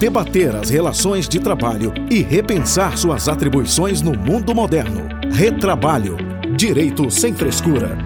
debater as relações de trabalho e repensar suas atribuições no mundo moderno. Retrabalho. Direito sem frescura.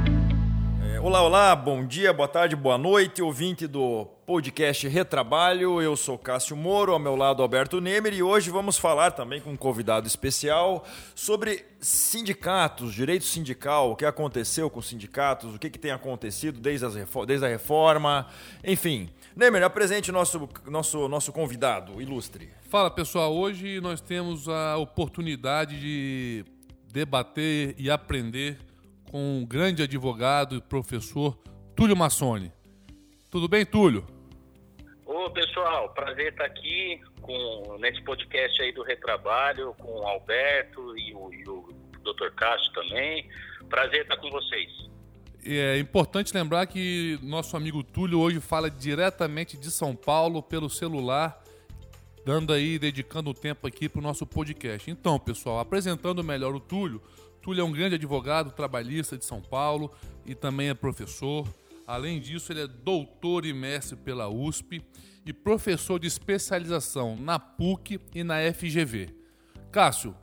É, olá, olá, bom dia, boa tarde, boa noite, ouvinte do podcast Retrabalho. Eu sou Cássio Moro, ao meu lado Alberto Nemer e hoje vamos falar também com um convidado especial sobre sindicatos, direito sindical, o que aconteceu com os sindicatos, o que, que tem acontecido desde, as, desde a reforma, enfim. Nemer, apresente nosso, nosso, nosso convidado ilustre. Fala pessoal, hoje nós temos a oportunidade de debater e aprender com um grande advogado e professor Túlio Massoni. Tudo bem, Túlio? Ô pessoal, prazer estar aqui com, nesse podcast aí do Retrabalho com o Alberto e o, e o Dr. Cássio também. Prazer estar com vocês. É importante lembrar que nosso amigo Túlio hoje fala diretamente de São Paulo pelo celular, dando aí, dedicando o tempo aqui para o nosso podcast. Então, pessoal, apresentando melhor o Túlio, Túlio é um grande advogado trabalhista de São Paulo e também é professor. Além disso, ele é doutor e mestre pela USP e professor de especialização na PUC e na FGV. Cássio,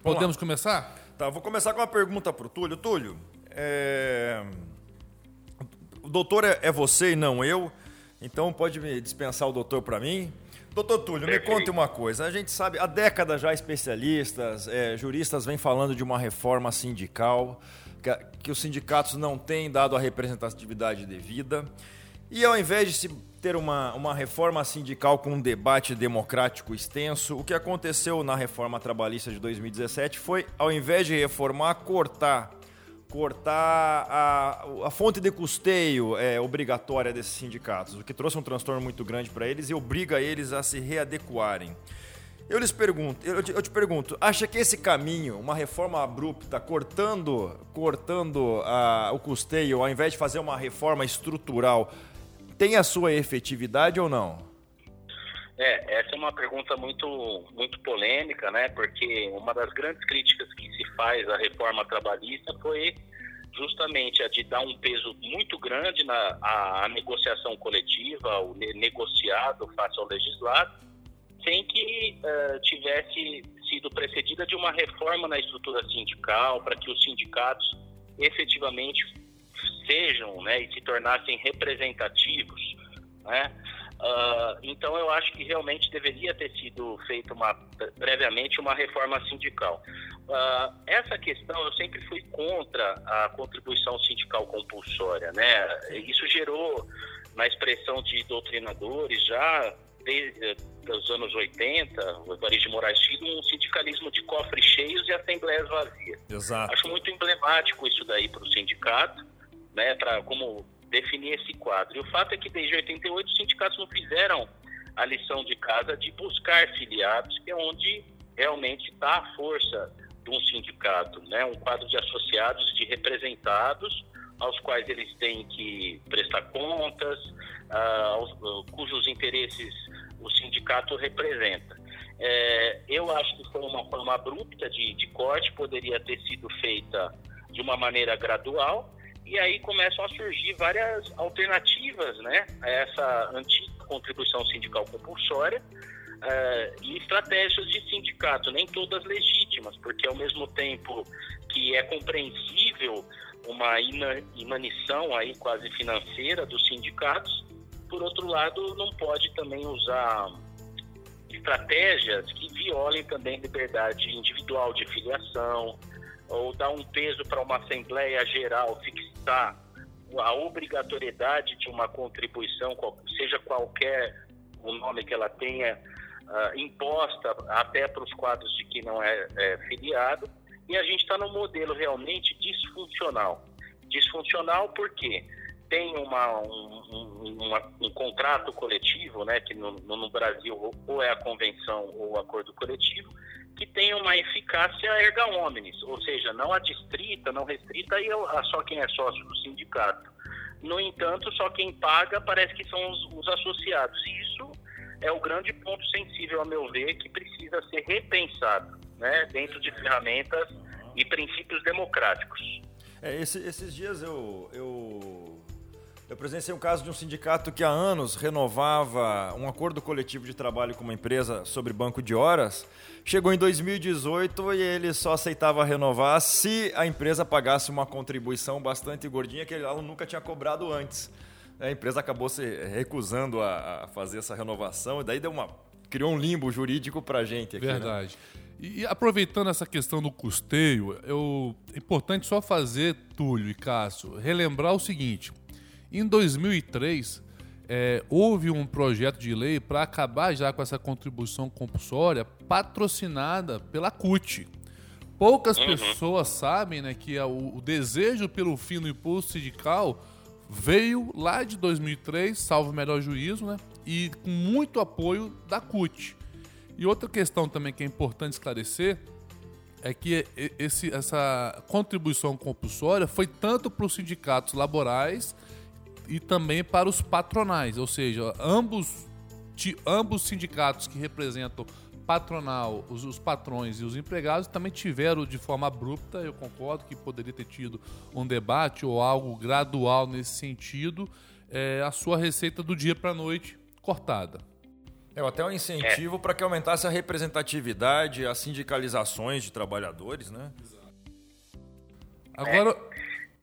podemos começar? Tá, vou começar com uma pergunta para o Túlio. Túlio, é... o doutor é, é você e não eu, então pode me dispensar o doutor para mim. Doutor Túlio, me conte uma coisa. A gente sabe, há décadas já especialistas, é, juristas vêm falando de uma reforma sindical, que, que, os sindicatos não têm dado a representatividade devida. E ao invés de se ter uma, uma reforma sindical com um debate democrático extenso, o que aconteceu na reforma trabalhista de 2017 foi, ao invés de reformar, cortar cortar a, a fonte de custeio é, obrigatória desses sindicatos, o que trouxe um transtorno muito grande para eles e obriga eles a se readequarem. Eu lhes pergunto, eu te, eu te, pergunto, acha que esse caminho, uma reforma abrupta, cortando, cortando a, o custeio, ao invés de fazer uma reforma estrutural, tem a sua efetividade ou não? É, essa é uma pergunta muito, muito polêmica, né? Porque uma das grandes críticas que se faz à reforma trabalhista foi justamente a de dar um peso muito grande na a, a negociação coletiva, o negociado face ao legislado, sem que uh, tivesse sido precedida de uma reforma na estrutura sindical para que os sindicatos efetivamente sejam né, e se tornassem representativos, né? Uh, então eu acho que realmente deveria ter sido feita uma, previamente uma reforma sindical. Uh, essa questão eu sempre fui contra a contribuição sindical compulsória, né? Isso gerou na expressão de doutrinadores já desde os anos 80, o Evaristo de Moraes Filho, um sindicalismo de cofres cheios e assembleias vazias. Exato. Acho muito emblemático isso daí para o sindicato, né? Para como definir esse quadro. E o fato é que desde 88 os sindicatos não fizeram a lição de casa de buscar filiados, que é onde realmente está a força de um sindicato, né? um quadro de associados de representados aos quais eles têm que prestar contas, uh, cujos interesses o sindicato representa. É, eu acho que foi uma forma abrupta de, de corte, poderia ter sido feita de uma maneira gradual, e aí começam a surgir várias alternativas né, a essa antiga contribuição sindical compulsória uh, e estratégias de sindicato, nem todas legítimas, porque ao mesmo tempo que é compreensível uma inanição aí quase financeira dos sindicatos, por outro lado não pode também usar estratégias que violem também liberdade individual de filiação, ou dar um peso para uma Assembleia Geral fixar a obrigatoriedade de uma contribuição, seja qualquer o nome que ela tenha, uh, imposta até para os quadros de que não é, é filiado, e a gente está num modelo realmente disfuncional. Disfuncional porque tem uma, um, uma, um contrato coletivo, né, que no, no Brasil ou é a convenção ou o acordo coletivo, que tenha uma eficácia erga omnes, ou seja, não adstrita, não restrita a só quem é sócio do sindicato. No entanto, só quem paga parece que são os, os associados. E isso é o grande ponto sensível, a meu ver, que precisa ser repensado né, dentro de ferramentas e princípios democráticos. É, esse, esses dias eu, eu Eu presenciei um caso de um sindicato que há anos renovava um acordo coletivo de trabalho com uma empresa sobre banco de horas. Chegou em 2018 e ele só aceitava renovar se a empresa pagasse uma contribuição bastante gordinha que ele nunca tinha cobrado antes. A empresa acabou se recusando a, fazer essa renovação e daí deu uma criou um limbo jurídico para gente. Aqui, né? Verdade. Né? E aproveitando essa questão do custeio, eu, é importante só fazer, Túlio e Cássio, relembrar o seguinte: em 2003, é, houve um projeto de lei para acabar já com essa contribuição compulsória patrocinada pela CUT. Poucas uhum. pessoas sabem né, que o, o desejo pelo fim do impulso sindical veio lá de 2003, salvo o melhor juízo, né, e com muito apoio da CUT. E outra questão também que é importante esclarecer é que esse, essa contribuição compulsória foi tanto para os sindicatos laborais e também para os patronais, ou seja, ambos, ambos sindicatos que representam patronal, os, os, patrões e os empregados também tiveram de forma abrupta, eu concordo que poderia ter tido um debate ou algo gradual nesse sentido, é, a sua receita do dia para a noite cortada. É, até um incentivo é. para que aumentasse a representatividade, as sindicalizações de trabalhadores, né? Agora,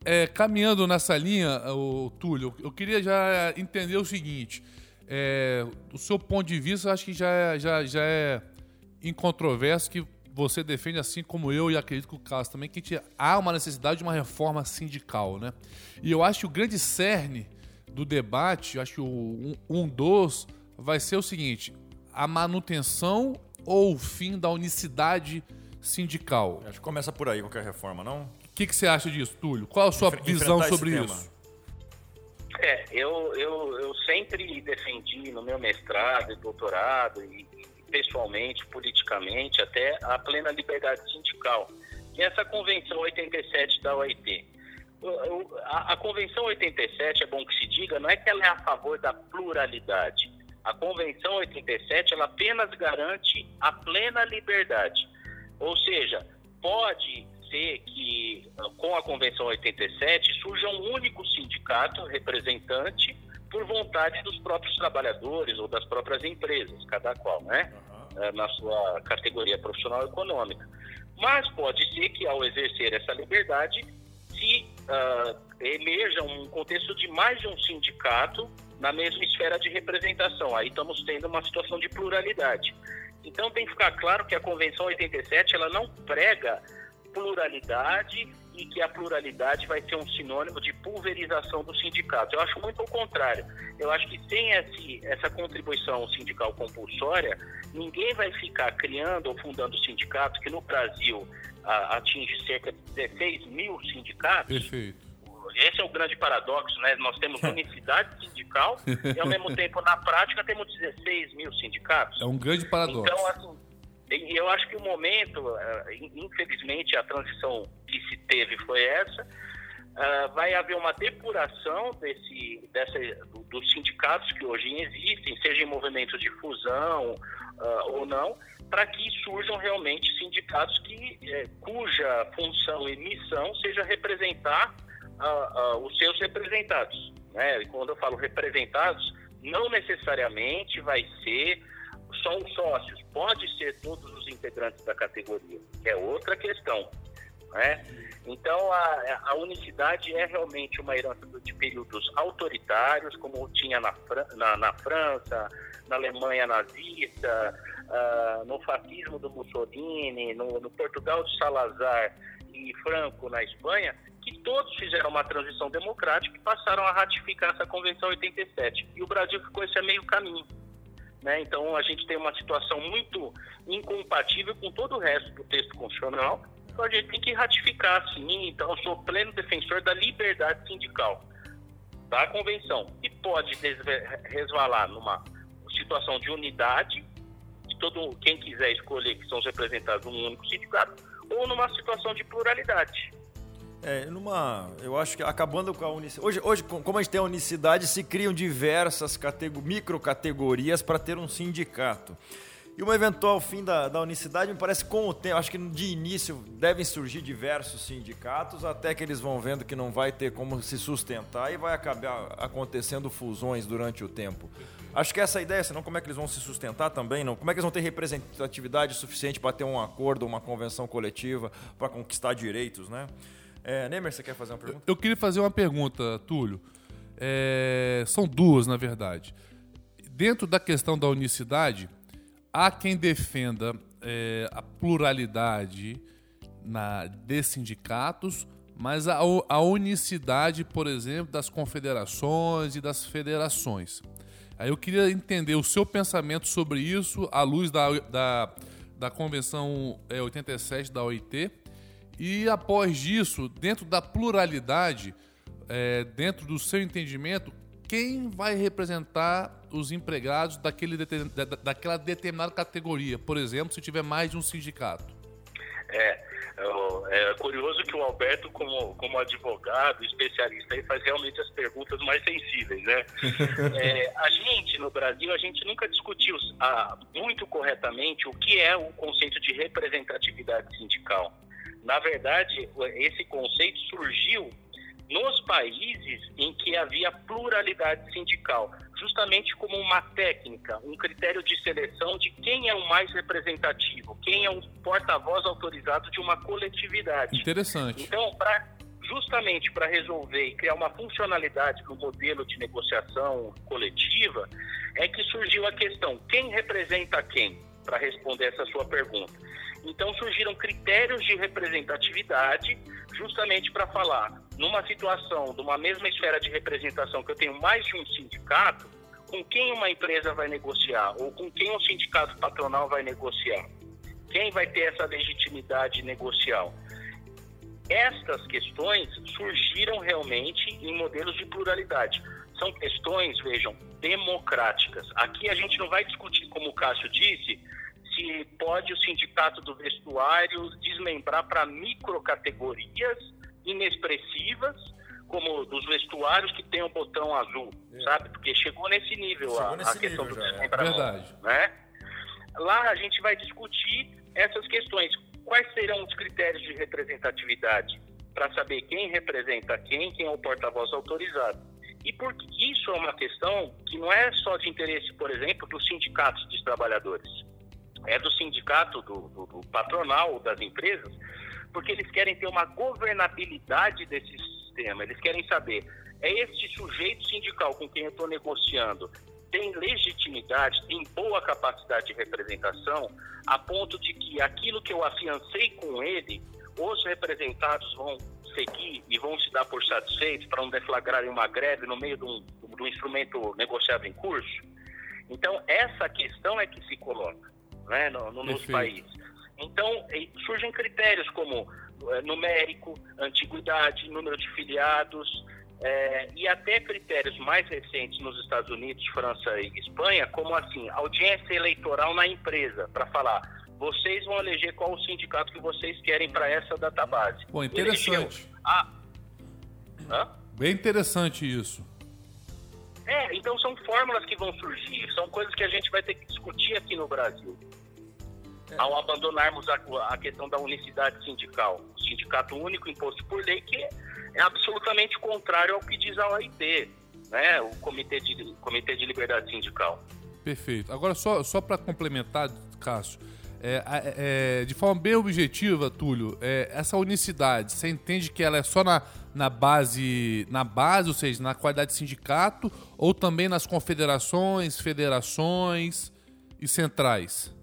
é, caminhando nessa linha, o Túlio, eu queria já entender o seguinte: é, do seu ponto de vista, acho que já é, já, já é incontroverso que você defende, assim como eu e acredito que o Carlos também, que há uma necessidade de uma reforma sindical, né? E eu acho que o grande cerne do debate, acho que o, um, um dos vai ser o seguinte: a manutenção ou o fim da unicidade sindical? Acho que começa por aí qualquer reforma, não? O que, que você acha disso, Túlio? Qual a sua Enfre visão sobre isso? É, eu, eu, eu sempre defendi no meu mestrado e doutorado, e, pessoalmente, politicamente, até a plena liberdade sindical, que é essa Convenção 87 da OIT. A, a Convenção 87, é bom que se diga, não é que ela é a favor da pluralidade, a Convenção 87 ela apenas garante a plena liberdade. Ou seja, pode ser que com a Convenção 87 surja um único sindicato representante por vontade dos próprios trabalhadores ou das próprias empresas, cada qual, né? Uhum. Na sua categoria profissional econômica. Mas pode ser que ao exercer essa liberdade se uh, emerja um contexto de mais de um sindicato na mesma esfera de representação. Aí estamos tendo uma situação de pluralidade. Então tem que ficar claro que a Convenção 87 ela não prega pluralidade e que a pluralidade vai ser um sinônimo de pulverização do sindicato. Eu acho muito o contrário. Eu acho que sem esse, essa contribuição sindical compulsória, ninguém vai ficar criando ou fundando sindicatos que no Brasil a, atinge cerca de 16 mil sindicatos. Perfeito esse é o grande paradoxo, né? Nós temos unicidade sindical e, ao mesmo tempo, na prática, temos 16 mil sindicatos. É um grande paradoxo. Então, assim, eu acho que o momento, eh, infelizmente, a transição que se teve foi essa. Uh, vai haver uma depuração desse, dessa, dos sindicatos que hoje existem, seja em movimentos de fusão uh, ou não, para que surjam realmente sindicatos que, eh, cuja função e missão seja representar os seus representados. Né? E quando eu falo representados, não necessariamente vai ser só os sócios, pode ser todos os integrantes da categoria, é outra questão. Né? Então, a, a, unicidade é realmente uma herança de períodos autoritários, como tinha na, na, na França, na Alemanha nazista, uh, no fascismo do Mussolini, no, no Portugal de Salazar e Franco na Espanha, que todos fizeram uma transição democrática e passaram a ratificar essa Convenção 87. E o Brasil ficou esse meio caminho. Né? Então a gente tem uma situação muito incompatível com todo o resto do texto constitucional. Então a gente tem que ratificar sim. Então eu sou pleno defensor da liberdade sindical da convenção e pode resvalar numa situação de unidade de todo quem quiser escolher que são os representados num único sindicato ou numa situação de pluralidade. É, numa. Eu acho que acabando com a unicidade. Hoje, hoje, como a gente tem a unicidade, se criam diversas microcategorias para ter um sindicato. E um eventual fim da, da unicidade, me parece com o tempo, acho que de início devem surgir diversos sindicatos, até que eles vão vendo que não vai ter como se sustentar e vai acabar acontecendo fusões durante o tempo. Acho que essa ideia, senão como é que eles vão se sustentar também? Não? Como é que eles vão ter representatividade suficiente para ter um acordo, uma convenção coletiva, para conquistar direitos, né? É, Nemer, você quer fazer uma pergunta? Eu queria fazer uma pergunta, Túlio. É, são duas, na verdade. Dentro da questão da unicidade, há quem defenda é, a pluralidade na, de sindicatos, mas a, a, unicidade, por exemplo, das confederações e das federações. Aí eu queria entender o seu pensamento sobre isso à luz da, da, da Convenção é, 87 da OIT. E após isso, dentro da pluralidade, é, dentro do seu entendimento, quem vai representar os empregados daquele, daquela determinada categoria? Por exemplo, se tiver mais de um sindicato. É, é, é curioso que o Alberto, como, como advogado, especialista, aí faz realmente as perguntas mais sensíveis, né? é, a gente, no Brasil, a gente nunca discutiu ah, muito corretamente o que é o conceito de representatividade sindical. Na verdade, esse conceito surgiu nos países em que havia pluralidade sindical, justamente como uma técnica, um critério de seleção de quem é o mais representativo, quem é o porta-voz autorizado de uma coletividade. Interessante. Então, para justamente para resolver e criar uma funcionalidade no modelo de negociação coletiva, é que surgiu a questão: quem representa quem? Para responder essa sua pergunta. Então surgiram critérios de representatividade justamente para falar numa situação, de uma mesma esfera de representação que eu tenho mais de um sindicato, com quem uma empresa vai negociar ou com quem um sindicato patronal vai negociar? Quem vai ter essa legitimidade negocial? Estas questões surgiram realmente em modelos de pluralidade. São questões, vejam, democráticas. Aqui a gente não vai discutir, como o Cássio disse, se pode o sindicato do vestuário desmembrar para microcategorias inexpressivas, como dos vestuários que tem o botão azul, é. sabe? Porque chegou nesse nível chegou a, nesse a questão nível do desmembramento. Verdade. Né? Lá a gente vai discutir essas questões. Quais serão os critérios de representatividade? Para saber quem representa quem, quem é o porta-voz autorizado. E porque isso é uma questão que não é só de interesse, por exemplo, dos sindicatos dos trabalhadores é do sindicato, do, do, do patronal das empresas, porque eles querem ter uma governabilidade desse sistema. Eles querem saber, é este sujeito sindical com quem eu estou negociando tem legitimidade, tem boa capacidade de representação, a ponto de que aquilo que eu afiancei com ele, os representados vão seguir e vão se dar por satisfeitos para não deflagrarem uma greve no meio de um, de um instrumento negociado em curso. Então, essa questão é que se coloca né, no, no, nos países. Então, surgem critérios como é, numérico, antiguidade, número de filiados, é, e até critérios mais recentes nos Estados Unidos, França e Espanha, como assim, audiência eleitoral na empresa, para falar, vocês vão eleger qual o sindicato que vocês querem para essa database. Pô, interessante. Hã? Bem interessante isso. É, então são fórmulas que vão surgir, são coisas que a gente vai ter que discutir aqui no Brasil. É. Ao abandonarmos a, a, questão da unicidade sindical, o sindicato único imposto por lei, que é absolutamente contrário ao que diz a OIT, né? o Comitê de, Comitê de Liberdade Sindical. Perfeito. Agora, só, só para complementar, Cássio, é, é, de forma bem objetiva, Túlio, é, essa unicidade, você entende que ela é só na, na base, na base, ou seja, na qualidade de sindicato, ou também nas confederações, federações e centrais?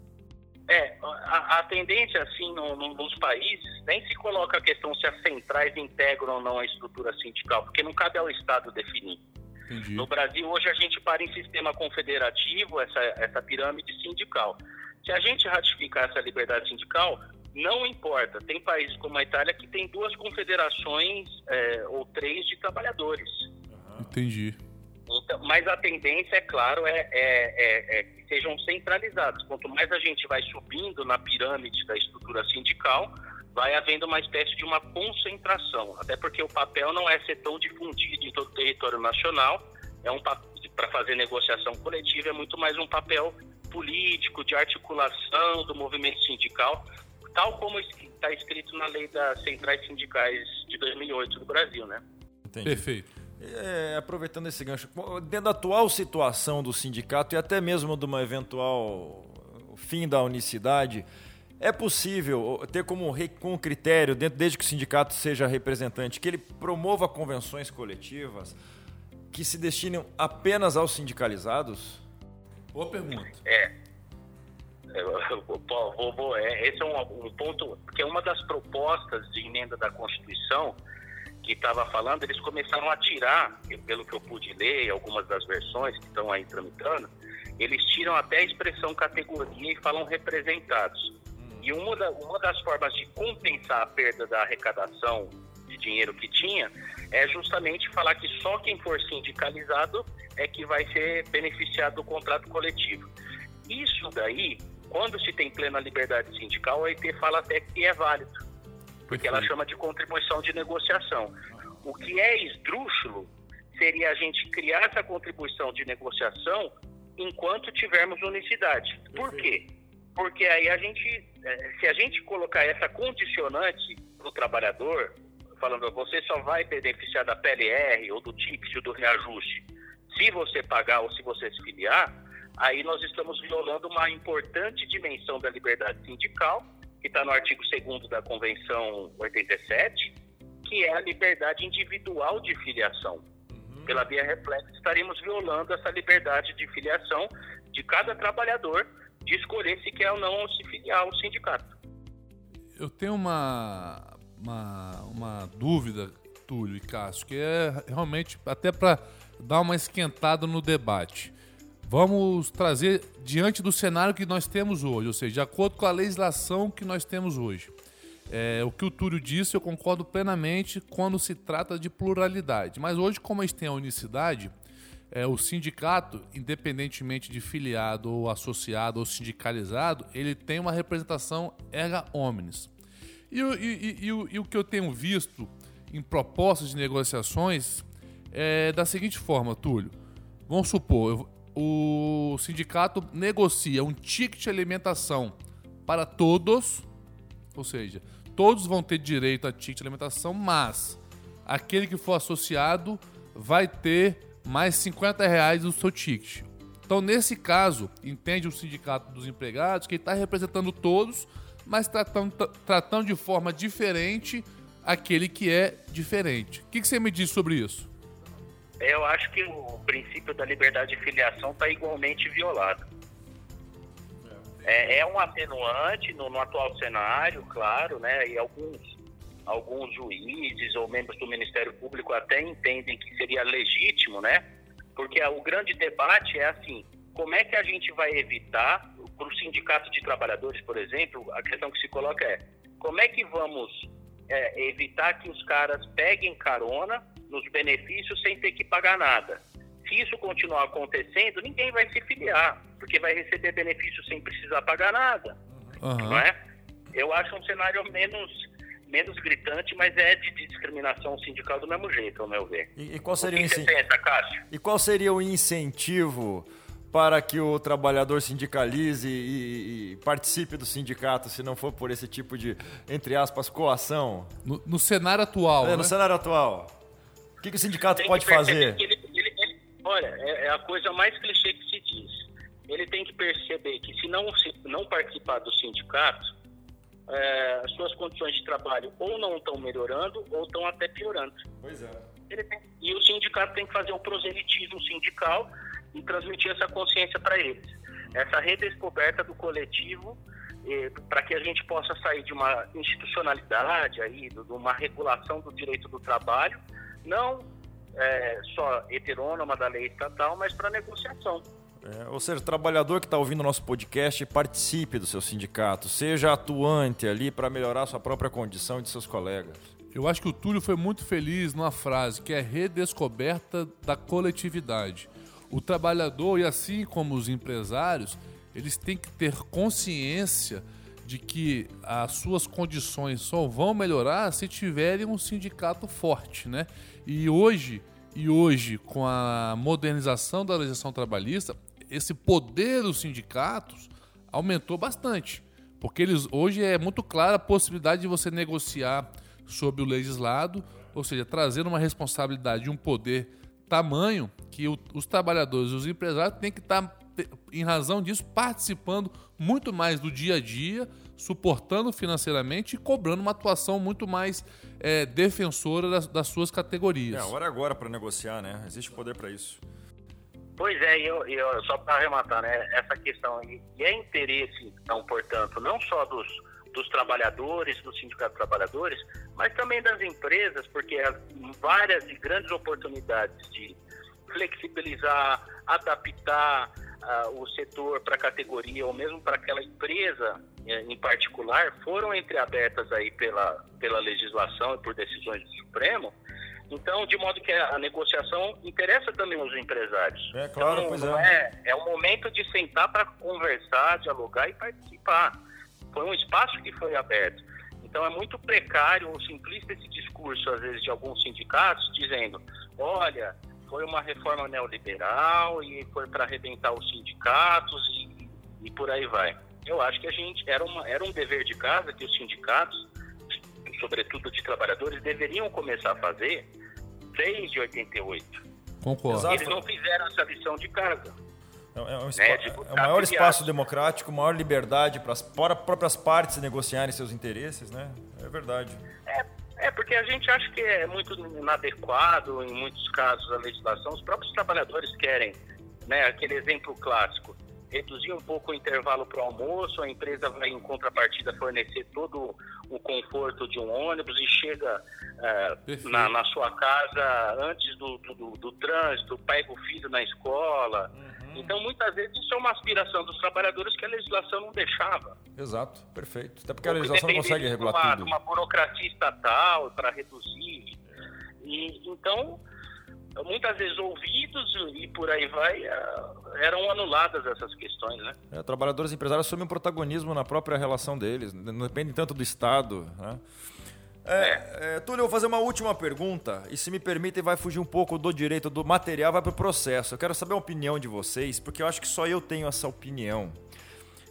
É, a, a tendência, assim, no, no, nos países, nem se coloca a questão se as centrais integram ou não a estrutura sindical, porque não cabe ao Estado definir. Entendi. No Brasil, hoje, a gente para em sistema confederativo, essa, essa pirâmide sindical. Se a gente ratificar essa liberdade sindical, não importa. Tem países como a Itália que tem duas confederações é, ou três de trabalhadores. Entendi. Então, mas a tendência, é claro, é, é, é, é, que sejam centralizados. Quanto mais a gente vai subindo na pirâmide da estrutura sindical, vai havendo uma espécie de uma concentração. Até porque o papel não é ser tão difundido em todo o território nacional, é um para fazer negociação coletiva, é muito mais um papel político, de articulação do movimento sindical, tal como está escrito na lei das centrais sindicais de 2008 do Brasil, né? Entendi. Perfeito. É, aproveitando esse gancho, dentro da atual situação do sindicato e até mesmo de uma eventual fim da unicidade, é possível ter como, como critério, dentro, desde que o sindicato seja representante, que ele promova convenções coletivas que se destinam apenas aos sindicalizados? Boa pergunta. É. é vou, vou, é esse é um, um ponto, porque uma das propostas de emenda da Constituição que estava falando, eles começaram a tirar, pelo que eu pude ler, algumas das versões que estão aí tramitando, eles tiram até a expressão categoria e falam representados. E uma, da, uma das formas de compensar a perda da arrecadação de dinheiro que tinha é justamente falar que só quem for sindicalizado é que vai ser beneficiado do contrato coletivo. Isso daí, quando se tem plena liberdade sindical, a IT fala até que é válido porque ela chama de contribuição de negociação. O que é esdrúxulo seria a gente criar essa contribuição de negociação enquanto tivermos unicidade. Por quê? Porque aí a gente, é, se a gente colocar essa condicionante para o trabalhador, falando você só vai beneficiar da PLR ou do TIPS ou do reajuste se você pagar ou se você se filiar, aí nós estamos violando uma importante dimensão da liberdade sindical que está no artigo 2 da Convenção 87, que é a liberdade individual de filiação. Uhum. Pela via reflexa, estaremos violando essa liberdade de filiação de cada trabalhador de escolher se quer ou não se filiar ao sindicato. Eu tenho uma, uma, uma dúvida, Túlio e Cássio, que é realmente até para dar uma esquentada no debate. Vamos trazer diante do cenário que nós temos hoje, ou seja, de acordo com a legislação que nós temos hoje. É, o que o Túlio disse, eu concordo plenamente quando se trata de pluralidade. Mas hoje, como a gente tem a unicidade, é, o sindicato, independentemente de filiado ou associado ou sindicalizado, ele tem uma representação erga omnes. E, e, e, e, o que eu tenho visto em propostas de negociações é da seguinte forma, Túlio. Vamos supor, o sindicato negocia um ticket de alimentação para todos, ou seja, todos vão ter direito a ticket de alimentação, mas aquele que for associado vai ter mais 50 reais do seu ticket. Então, nesse caso, entende o sindicato dos empregados que está representando todos, mas tratando, tratando de forma diferente aquele que é diferente. O que, que você me diz sobre isso? Eu acho que o princípio da liberdade de filiação está igualmente violado. É, é um atenuante no, no, atual cenário, claro, né? E alguns, alguns juízes ou membros do Ministério Público até entendem que seria legítimo, né? Porque o grande debate é assim: como é que a gente vai evitar, para o sindicato de trabalhadores, por exemplo, a questão que se coloca é: como é que vamos é, evitar que os caras peguem carona nos benefícios sem ter que pagar nada. Se isso continuar acontecendo, ninguém vai se filiar, porque vai receber benefícios sem precisar pagar nada. Uhum. Não é? Eu acho um cenário menos, menos gritante, mas é de discriminação sindical do mesmo jeito, ao meu ver. E, e qual seria o, o incentivo? E qual seria o incentivo para que o trabalhador sindicalize e, e, participe do sindicato, se não for por esse tipo de, entre aspas, coação? No, no cenário atual. É, né? no cenário atual que, que o sindicato tem pode fazer? Ele, ele, ele, olha, é, é, a coisa mais clichê que se diz. Ele tem que perceber que se não, se não participar do sindicato, é, as suas condições de trabalho ou não estão melhorando ou estão até piorando. Pois é. Tem, e o sindicato tem que fazer o proselitismo sindical e transmitir essa consciência para eles. Essa redescoberta do coletivo para que a gente possa sair de uma institucionalidade aí, de uma regulação do direito do trabalho não é, só heterônoma da lei estatal, mas para negociação. É, ou seja, o trabalhador que está ouvindo o nosso podcast, participe do seu sindicato, seja atuante ali para melhorar sua própria condição e de seus colegas. Eu acho que o Túlio foi muito feliz numa frase que é redescoberta da coletividade. O trabalhador, e assim como os empresários, eles têm que ter consciência de que as suas condições só vão melhorar se tiverem um sindicato forte, né? E hoje E hoje, com a modernização da legislação trabalhista, esse poder dos sindicatos aumentou bastante. Porque eles hoje é muito clara a possibilidade de você negociar sobre o legislado, ou seja, trazer uma responsabilidade, um poder tamanho que o, os trabalhadores e os empresários têm que estar, tá, em razão disso, participando muito mais do dia a dia, suportando financeiramente e cobrando uma atuação muito mais é, defensora das, das, suas categorias. É, a hora é agora para negociar, né? Existe poder para isso. Pois é, e eu, eu, só para arrematar, né, essa questão, e é interesse, então, portanto, não só dos, dos trabalhadores, do Sindicato de Trabalhadores, mas também das empresas, porque há várias e grandes oportunidades de flexibilizar, adaptar uh, o setor para a categoria ou mesmo para aquela empresa eh, em particular foram entreabertas aí pela, pela legislação e por decisões do Supremo. Então, de modo que a negociação interessa também aos empresários. É claro, então, pois é. é. É o momento de sentar para conversar, dialogar e participar. Foi um espaço que foi aberto. Então, é muito precário ou simplista esse discurso, às vezes, de alguns sindicatos, dizendo: olha, foi uma reforma neoliberal e foi para arrebentar os sindicatos e, e por aí vai. Eu acho que a gente era, uma, era um dever de casa que os sindicatos, sobretudo de trabalhadores, deveriam começar a fazer desde 88. Concordo. Eles não fizeram essa lição de casa. É, é um, né? é o maior espaço democrático, maior liberdade para as próprias partes negociarem seus interesses, né? É verdade. É, é, porque a gente acha que é muito inadequado, em muitos casos, a legislação. Os próprios trabalhadores querem, né? Aquele exemplo clássico reduzir um pouco o intervalo para o almoço, a empresa vai em contrapartida fornecer todo o conforto de um ônibus e chega uh, na, na, sua casa antes do, do, do, trânsito, pega o filho na escola. Uhum. Então, muitas vezes, isso é uma aspiração dos trabalhadores que a legislação não deixava. Exato, perfeito. Até porque a legislação não consegue regular uma, tudo. uma burocracia estatal para reduzir. E, então, muitas vezes ouvidos e por aí vai, eh, eram anuladas essas questões, né? É, trabalhadores e empresários assumem um protagonismo na própria relação deles, não depende tanto do Estado, né? É, é. Túlio, eu vou fazer uma última pergunta, e se me permitem, vai fugir um pouco do direito do material, vai para o processo. Eu quero saber a opinião de vocês, porque eu acho que só eu tenho essa opinião.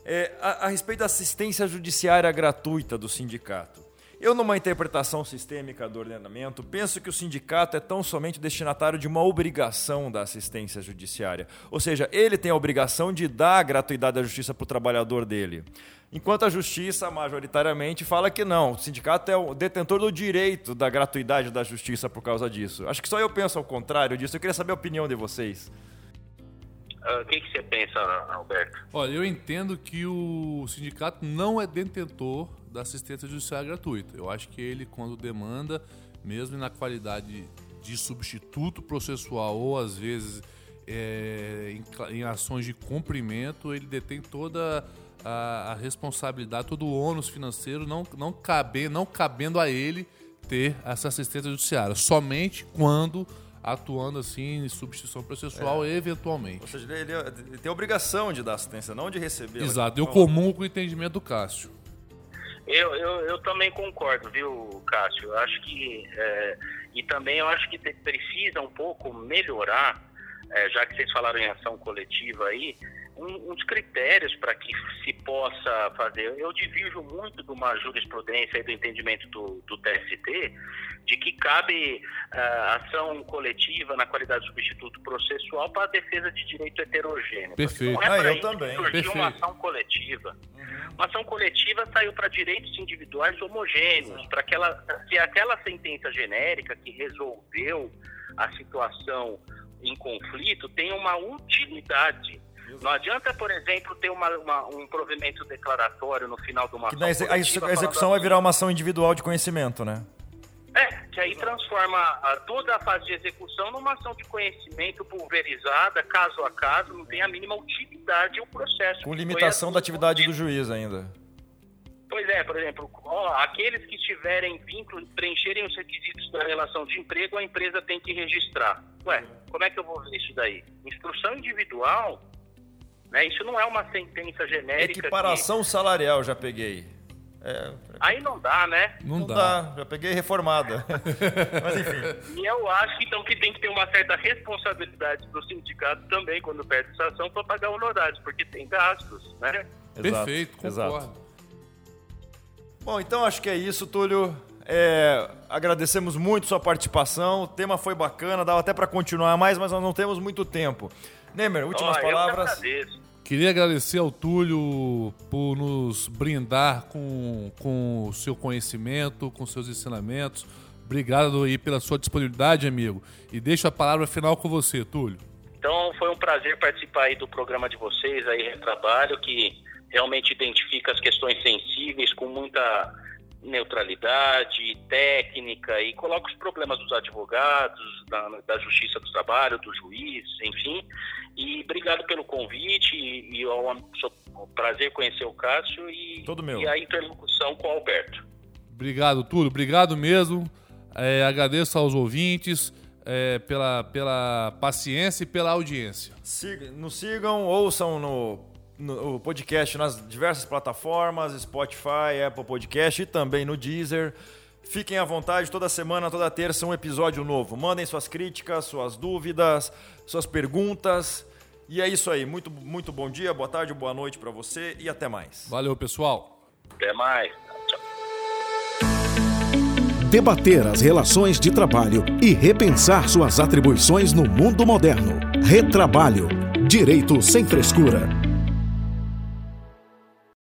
É, a, a respeito da assistência judiciária gratuita do sindicato. Eu, numa interpretação sistêmica do ordenamento, penso que o sindicato é tão somente destinatário de uma obrigação da assistência judiciária. Ou seja, ele tem a obrigação de dar a gratuidade da justiça para o trabalhador dele. Enquanto a justiça, majoritariamente, fala que não. O sindicato é o detentor do direito da gratuidade da justiça por causa disso. Acho que só eu penso ao contrário disso. Eu queria saber a opinião de vocês. Ah, o que, que, você pensa, Alberto? Olha, eu entendo que o sindicato não é detentor da assistência judiciária gratuita. Eu acho que ele, quando demanda, mesmo na qualidade de substituto processual ou às vezes é, em, em, ações de cumprimento, ele detém toda a, a, responsabilidade, todo o ônus financeiro, não, não, cabe, não cabendo a ele ter essa assistência judiciária, somente quando atuando assim em substituição processual é. eventualmente. Ou seja, ele, ele, tem a obrigação de dar assistência, não de receber. Exato, eu comum com o entendimento do Cássio. Eu, eu, eu também concordo, viu, Cássio? Eu acho que. É, e também eu acho que precisa um pouco melhorar, é, já que vocês falaram em ação coletiva aí, um, uns critérios para que se possa fazer. Eu divirjo muito de uma jurisprudência e do entendimento do, do TST, de que cabe uh, ação coletiva na qualidade de substituto processual para a defesa de direito heterogêneo. Perfeito. Não é ah, eu também. Surgiu uma ação coletiva. Uhum. Uma ação coletiva saiu para direitos individuais homogêneos, para aquela, que aquela sentença genérica que resolveu a situação em conflito tenha uma utilidade. Não adianta, por exemplo, ter uma, uma, um provimento declaratório no final de uma que ação. A execução vai virar uma ação individual de conhecimento, né? É, que aí transforma a, toda a fase de execução numa ação de conhecimento pulverizada, caso a caso, não tem a mínima utilidade o processo. Com limitação da atividade do juiz ainda. Pois é, por exemplo, ó, aqueles que tiverem vínculo, preencherem os requisitos da relação de emprego, a empresa tem que registrar. Ué, como é que eu vou ver isso daí? Instrução individual, né? Isso não é uma sentença genérica. Equiparação que... salarial, já peguei. É, Aí não dá, né? Não, não dá. dá. Já peguei reformada. Mas enfim. E eu acho então que tem que ter uma certa responsabilidade do sindicato também quando perde estação para pagar honorários, porque tem gastos, né? Perfeito, concordo. Exato. Bom, então acho que é isso, Túlio. É, agradecemos muito sua participação. O tema foi bacana, dava até para continuar mais, mas nós não temos muito tempo. Nemer, últimas oh, palavras. Queria agradecer ao Túlio por nos brindar com, com o seu conhecimento, com seus ensinamentos. Obrigado aí pela sua disponibilidade, amigo. E deixo a palavra final com você, Túlio. Então, foi um prazer participar aí do programa de vocês, aí, Trabalho, que realmente identifica as questões sensíveis com muita neutralidade técnica e coloca os problemas dos advogados, da, da Justiça do Trabalho, do juiz, enfim. E obrigado pelo convite e, e é um prazer conhecer o Cássio e, e a interlocução com o Alberto. Obrigado, Túlio. Obrigado mesmo. É, agradeço aos ouvintes. É, pela, pela paciência e pela audiência. Siga, nos sigam, ouçam no no, o podcast nas diversas plataformas, Spotify, Apple Podcast e também no Deezer. Fiquem à vontade, toda semana, toda terça, um episódio novo. Mandem suas críticas, suas dúvidas, suas perguntas. E é isso aí. Muito, muito bom dia, boa tarde, boa noite para você e até mais. Valeu, pessoal. Até mais. Tchau. Debater as relações de trabalho e repensar suas atribuições no mundo moderno. Retrabalho. Direito sem frescura.